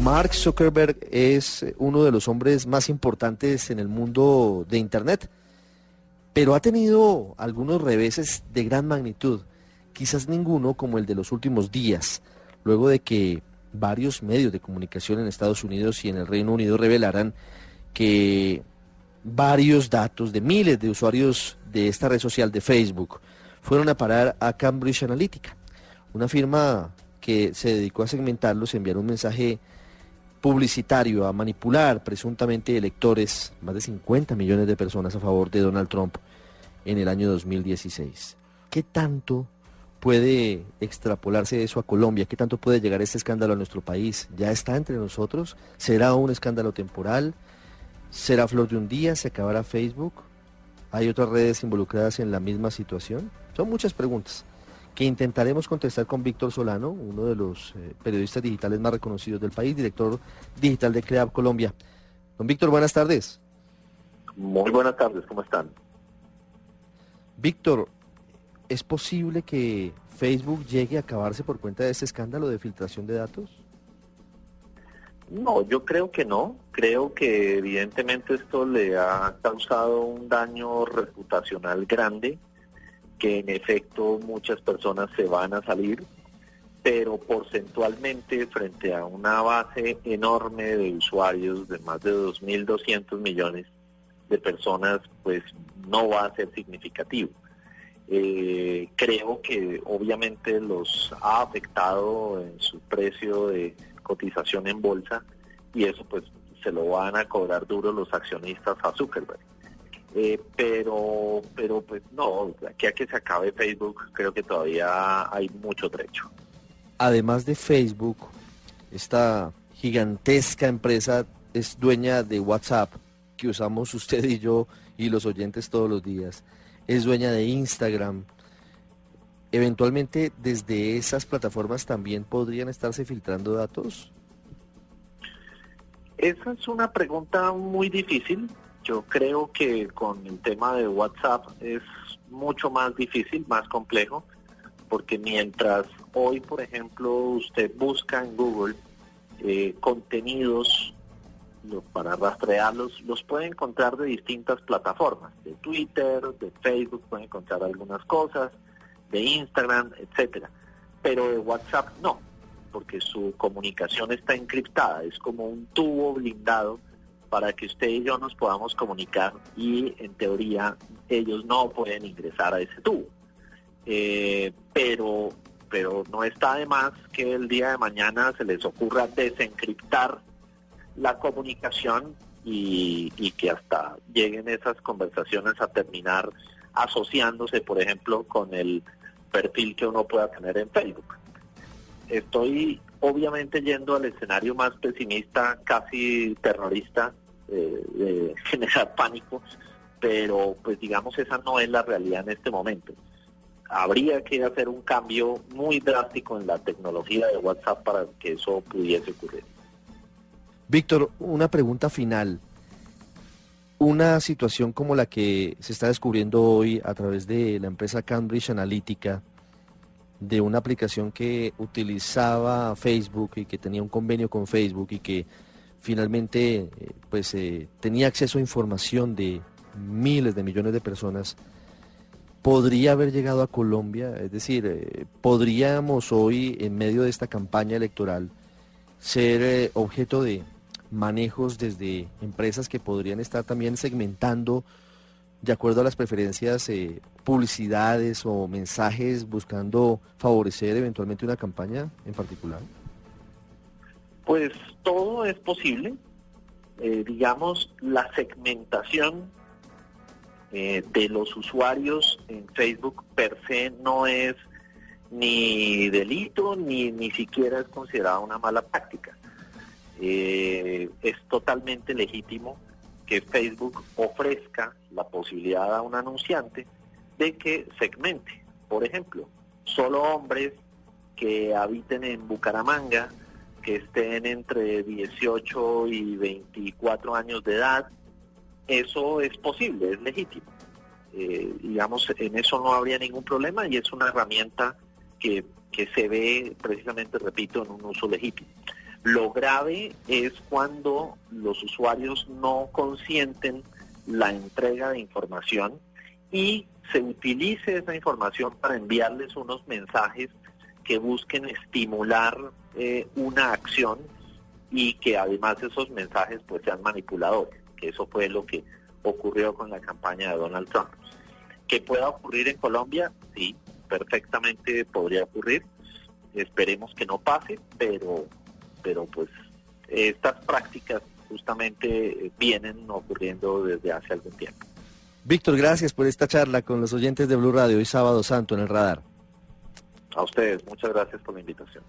Mark Zuckerberg es uno de los hombres más importantes en el mundo de Internet, pero ha tenido algunos reveses de gran magnitud, quizás ninguno como el de los últimos días, luego de que varios medios de comunicación en Estados Unidos y en el Reino Unido revelaran que varios datos de miles de usuarios de esta red social de Facebook fueron a parar a Cambridge Analytica, una firma que se dedicó a segmentarlos, enviar un mensaje publicitario, a manipular presuntamente electores, más de 50 millones de personas a favor de Donald Trump en el año 2016. ¿Qué tanto puede extrapolarse eso a Colombia? ¿Qué tanto puede llegar este escándalo a nuestro país? ¿Ya está entre nosotros? ¿Será un escándalo temporal? ¿Será flor de un día? ¿Se acabará Facebook? ¿Hay otras redes involucradas en la misma situación? Son muchas preguntas que intentaremos contestar con Víctor Solano, uno de los eh, periodistas digitales más reconocidos del país, director digital de CREAB Colombia. Don Víctor, buenas tardes. Muy buenas tardes, ¿cómo están? Víctor, ¿es posible que Facebook llegue a acabarse por cuenta de este escándalo de filtración de datos? No, yo creo que no. Creo que evidentemente esto le ha causado un daño reputacional grande que en efecto muchas personas se van a salir, pero porcentualmente frente a una base enorme de usuarios de más de 2.200 millones de personas, pues no va a ser significativo. Eh, creo que obviamente los ha afectado en su precio de cotización en bolsa y eso pues se lo van a cobrar duro los accionistas a Zuckerberg. Eh, pero, pero pues no, aquí a que se acabe Facebook creo que todavía hay mucho trecho. Además de Facebook, esta gigantesca empresa es dueña de WhatsApp, que usamos usted y yo y los oyentes todos los días. Es dueña de Instagram. Eventualmente desde esas plataformas también podrían estarse filtrando datos. Esa es una pregunta muy difícil yo creo que con el tema de WhatsApp es mucho más difícil, más complejo, porque mientras hoy, por ejemplo, usted busca en Google eh, contenidos para rastrearlos, los puede encontrar de distintas plataformas, de Twitter, de Facebook, puede encontrar algunas cosas, de Instagram, etcétera. Pero de WhatsApp no, porque su comunicación está encriptada, es como un tubo blindado para que usted y yo nos podamos comunicar y en teoría ellos no pueden ingresar a ese tubo. Eh, pero, pero no está de más que el día de mañana se les ocurra desencriptar la comunicación y, y que hasta lleguen esas conversaciones a terminar asociándose, por ejemplo, con el perfil que uno pueda tener en Facebook. Estoy obviamente yendo al escenario más pesimista, casi terrorista, eh, generar pánico, pero pues digamos esa no es la realidad en este momento. Habría que hacer un cambio muy drástico en la tecnología de WhatsApp para que eso pudiese ocurrir. Víctor, una pregunta final. Una situación como la que se está descubriendo hoy a través de la empresa Cambridge Analytica, de una aplicación que utilizaba Facebook y que tenía un convenio con Facebook y que finalmente eh, pues eh, tenía acceso a información de miles de millones de personas, podría haber llegado a Colombia, es decir, eh, podríamos hoy en medio de esta campaña electoral ser objeto de manejos desde empresas que podrían estar también segmentando de acuerdo a las preferencias, publicidades o mensajes buscando favorecer eventualmente una campaña en particular? Pues todo es posible. Eh, digamos, la segmentación eh, de los usuarios en Facebook per se no es ni delito ni ni siquiera es considerada una mala práctica. Eh, es totalmente legítimo que Facebook ofrezca la posibilidad a un anunciante de que segmente, por ejemplo, solo hombres que habiten en Bucaramanga que estén entre 18 y 24 años de edad, eso es posible, es legítimo. Eh, digamos, en eso no habría ningún problema y es una herramienta que, que se ve precisamente, repito, en un uso legítimo. Lo grave es cuando los usuarios no consienten la entrega de información y se utilice esa información para enviarles unos mensajes que busquen estimular eh, una acción y que además esos mensajes pues sean manipuladores, que eso fue lo que ocurrió con la campaña de Donald Trump. ¿Que pueda ocurrir en Colombia? Sí, perfectamente podría ocurrir. Esperemos que no pase, pero, pero pues estas prácticas justamente vienen ocurriendo desde hace algún tiempo. Víctor, gracias por esta charla con los oyentes de Blue Radio y Sábado Santo en el radar. A ustedes, muchas gracias por la invitación.